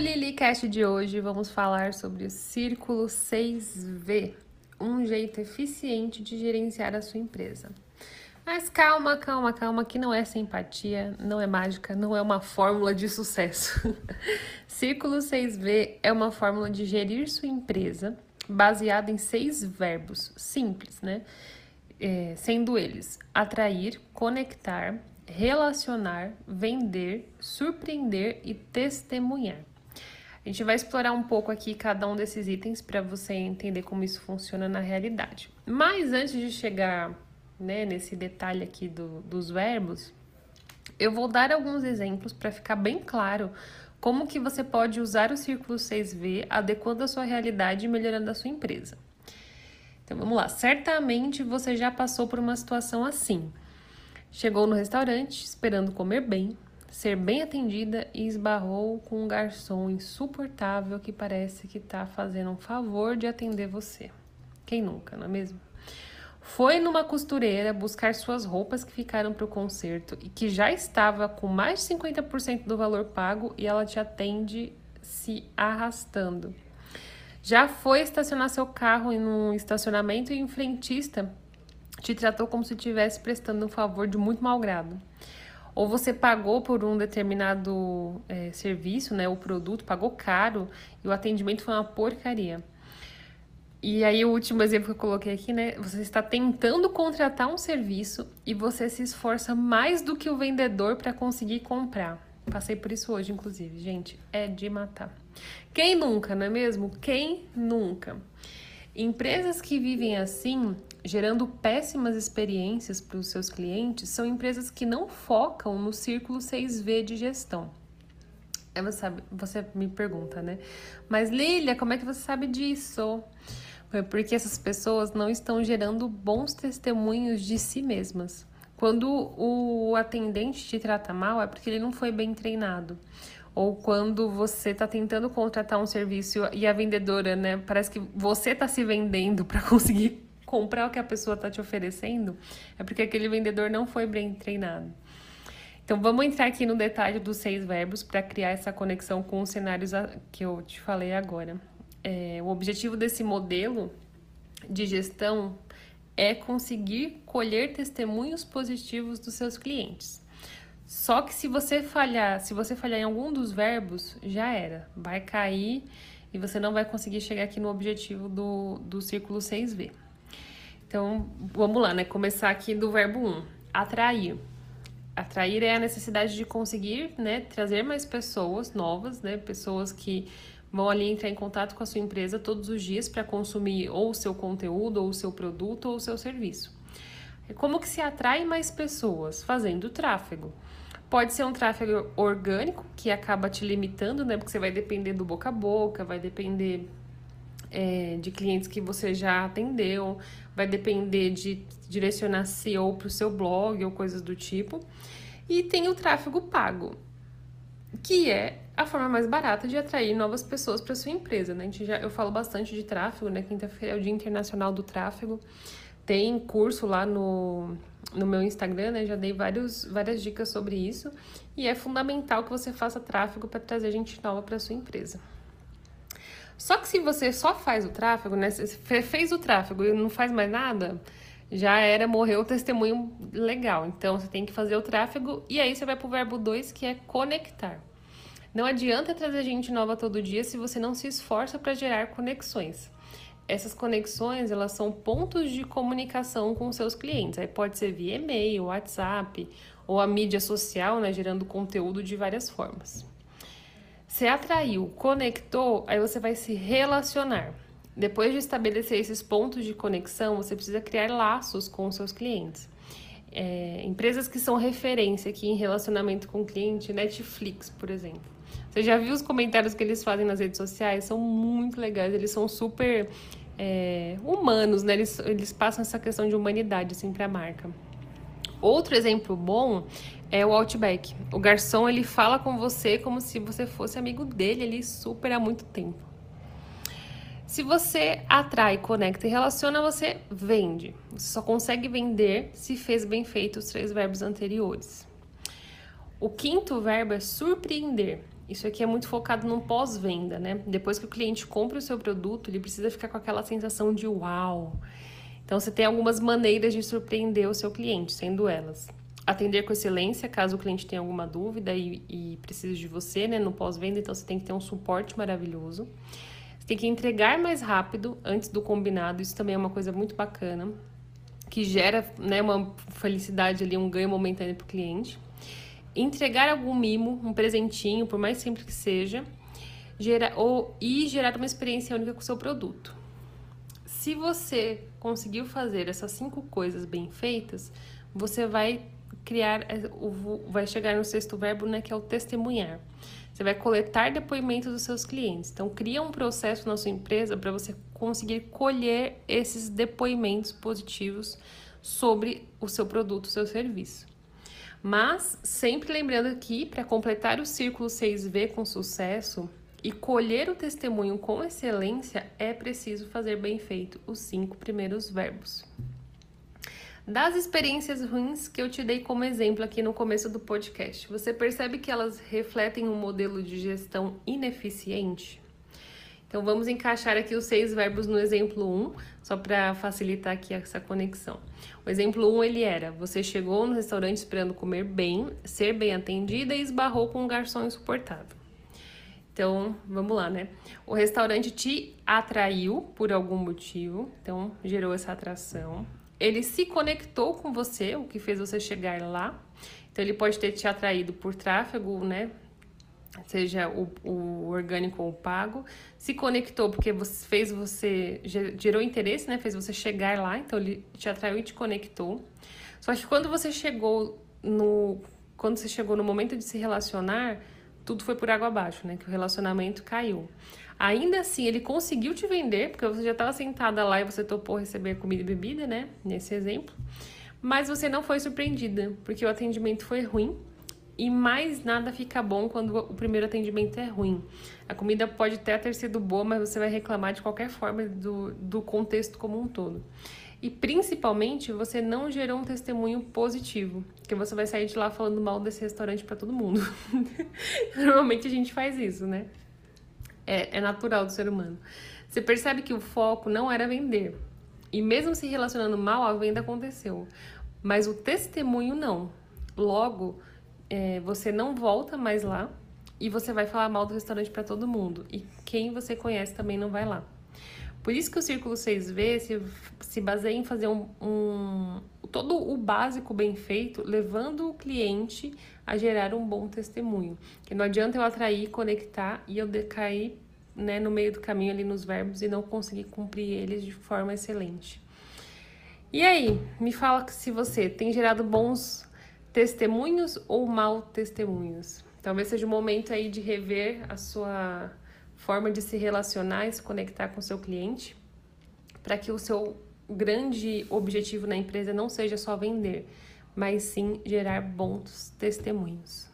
LiliCast de hoje vamos falar sobre o Círculo 6V, um jeito eficiente de gerenciar a sua empresa. Mas calma, calma, calma, que não é simpatia, não é mágica, não é uma fórmula de sucesso. Círculo 6V é uma fórmula de gerir sua empresa baseada em seis verbos simples, né? É, sendo eles atrair, conectar, relacionar, vender, surpreender e testemunhar. A gente vai explorar um pouco aqui cada um desses itens para você entender como isso funciona na realidade. Mas antes de chegar né, nesse detalhe aqui do, dos verbos, eu vou dar alguns exemplos para ficar bem claro como que você pode usar o círculo 6V adequando a sua realidade e melhorando a sua empresa. Então vamos lá, certamente você já passou por uma situação assim. Chegou no restaurante esperando comer bem, ser bem atendida e esbarrou com um garçom insuportável que parece que está fazendo um favor de atender você. Quem nunca, não é mesmo? Foi numa costureira buscar suas roupas que ficaram para o concerto e que já estava com mais de 50% do valor pago e ela te atende se arrastando. Já foi estacionar seu carro em um estacionamento e o frentista te tratou como se estivesse prestando um favor de muito mau grado ou você pagou por um determinado é, serviço, né, o produto, pagou caro e o atendimento foi uma porcaria. E aí, o último exemplo que eu coloquei aqui, né? Você está tentando contratar um serviço e você se esforça mais do que o vendedor para conseguir comprar. Passei por isso hoje, inclusive. Gente, é de matar. Quem nunca, não é mesmo? Quem nunca? Empresas que vivem assim, gerando péssimas experiências para os seus clientes, são empresas que não focam no círculo 6V de gestão. É, você, sabe, você me pergunta, né? Mas Lilia, como é que você sabe disso? É porque essas pessoas não estão gerando bons testemunhos de si mesmas. Quando o atendente te trata mal, é porque ele não foi bem treinado ou quando você está tentando contratar um serviço e a vendedora, né, parece que você está se vendendo para conseguir comprar o que a pessoa está te oferecendo, é porque aquele vendedor não foi bem treinado. Então vamos entrar aqui no detalhe dos seis verbos para criar essa conexão com os cenários que eu te falei agora. É, o objetivo desse modelo de gestão é conseguir colher testemunhos positivos dos seus clientes. Só que se você falhar, se você falhar em algum dos verbos, já era. Vai cair e você não vai conseguir chegar aqui no objetivo do, do círculo 6V. Então, vamos lá, né? Começar aqui do verbo 1, atrair. Atrair é a necessidade de conseguir, né, trazer mais pessoas novas, né, pessoas que vão ali entrar em contato com a sua empresa todos os dias para consumir ou o seu conteúdo, ou o seu produto, ou o seu serviço. Como que se atrai mais pessoas? Fazendo tráfego. Pode ser um tráfego orgânico, que acaba te limitando, né? Porque você vai depender do boca a boca, vai depender é, de clientes que você já atendeu, vai depender de direcionar SEO para o seu blog ou coisas do tipo. E tem o tráfego pago, que é a forma mais barata de atrair novas pessoas para sua empresa, né? A gente já, eu falo bastante de tráfego, né? Quinta-feira é o Dia Internacional do Tráfego. Tem curso lá no, no meu Instagram, né? Já dei vários, várias dicas sobre isso. E é fundamental que você faça tráfego para trazer gente nova para sua empresa. Só que se você só faz o tráfego, né? Você fez o tráfego e não faz mais nada, já era, morreu o testemunho legal. Então você tem que fazer o tráfego e aí você vai pro verbo 2, que é conectar. Não adianta trazer gente nova todo dia se você não se esforça para gerar conexões essas conexões elas são pontos de comunicação com seus clientes. Aí pode ser via e-mail, WhatsApp ou a mídia social, né, gerando conteúdo de várias formas. Você atraiu, conectou, aí você vai se relacionar. Depois de estabelecer esses pontos de conexão, você precisa criar laços com os seus clientes. É, empresas que são referência aqui em relacionamento com o cliente, Netflix, por exemplo. Você já viu os comentários que eles fazem nas redes sociais? São muito legais, eles são super é, humanos, né? Eles, eles passam essa questão de humanidade assim para a marca. Outro exemplo bom é o Outback. O garçom ele fala com você como se você fosse amigo dele ali super há muito tempo. Se você atrai, conecta e relaciona, você vende. Você só consegue vender se fez bem feito os três verbos anteriores. O quinto verbo é surpreender. Isso aqui é muito focado no pós-venda, né? Depois que o cliente compra o seu produto, ele precisa ficar com aquela sensação de uau. Então você tem algumas maneiras de surpreender o seu cliente, sendo elas atender com excelência caso o cliente tenha alguma dúvida e, e precise de você, né, no pós-venda, então você tem que ter um suporte maravilhoso. Você tem que entregar mais rápido antes do combinado, isso também é uma coisa muito bacana, que gera, né, uma felicidade ali, um ganho momentâneo para o cliente entregar algum mimo, um presentinho, por mais simples que seja, gera, ou, e gerar uma experiência única com o seu produto. Se você conseguiu fazer essas cinco coisas bem feitas, você vai criar, é, vai chegar no sexto verbo, né, que é o testemunhar. Você vai coletar depoimentos dos seus clientes. Então, cria um processo na sua empresa para você conseguir colher esses depoimentos positivos sobre o seu produto, o seu serviço. Mas sempre lembrando que para completar o círculo 6V com sucesso e colher o testemunho com excelência, é preciso fazer bem feito os cinco primeiros verbos. Das experiências ruins que eu te dei como exemplo aqui no começo do podcast, você percebe que elas refletem um modelo de gestão ineficiente? Então vamos encaixar aqui os seis verbos no exemplo 1, só para facilitar aqui essa conexão. O exemplo 1 ele era: você chegou no restaurante esperando comer bem, ser bem atendida e esbarrou com um garçom insuportável. Então, vamos lá, né? O restaurante te atraiu por algum motivo, então gerou essa atração. Ele se conectou com você, o que fez você chegar lá. Então, ele pode ter te atraído por tráfego, né? seja o, o, orgânico ou o pago, se conectou porque você, fez você gerou interesse, né? Fez você chegar lá, então ele te atraiu e te conectou. Só que quando você chegou no quando você chegou no momento de se relacionar, tudo foi por água abaixo, né? Que o relacionamento caiu. Ainda assim, ele conseguiu te vender, porque você já estava sentada lá e você topou receber comida e bebida, né? Nesse exemplo. Mas você não foi surpreendida, porque o atendimento foi ruim e mais nada fica bom quando o primeiro atendimento é ruim. A comida pode até ter sido boa, mas você vai reclamar de qualquer forma do, do contexto como um todo. E principalmente, você não gerou um testemunho positivo, que você vai sair de lá falando mal desse restaurante para todo mundo. Normalmente a gente faz isso, né? É, é natural do ser humano. Você percebe que o foco não era vender. E mesmo se relacionando mal, a venda aconteceu. Mas o testemunho não. Logo, é, você não volta mais lá e você vai falar mal do restaurante para todo mundo. E quem você conhece também não vai lá. Por isso que o Círculo 6V se, se baseia em fazer um, um, todo o básico bem feito, levando o cliente a gerar um bom testemunho. Que não adianta eu atrair, conectar e eu decair né, no meio do caminho ali nos verbos e não conseguir cumprir eles de forma excelente. E aí, me fala se você tem gerado bons testemunhos ou mal testemunhos. Talvez seja o momento aí de rever a sua forma de se relacionar e se conectar com o seu cliente, para que o seu grande objetivo na empresa não seja só vender, mas sim gerar bons testemunhos.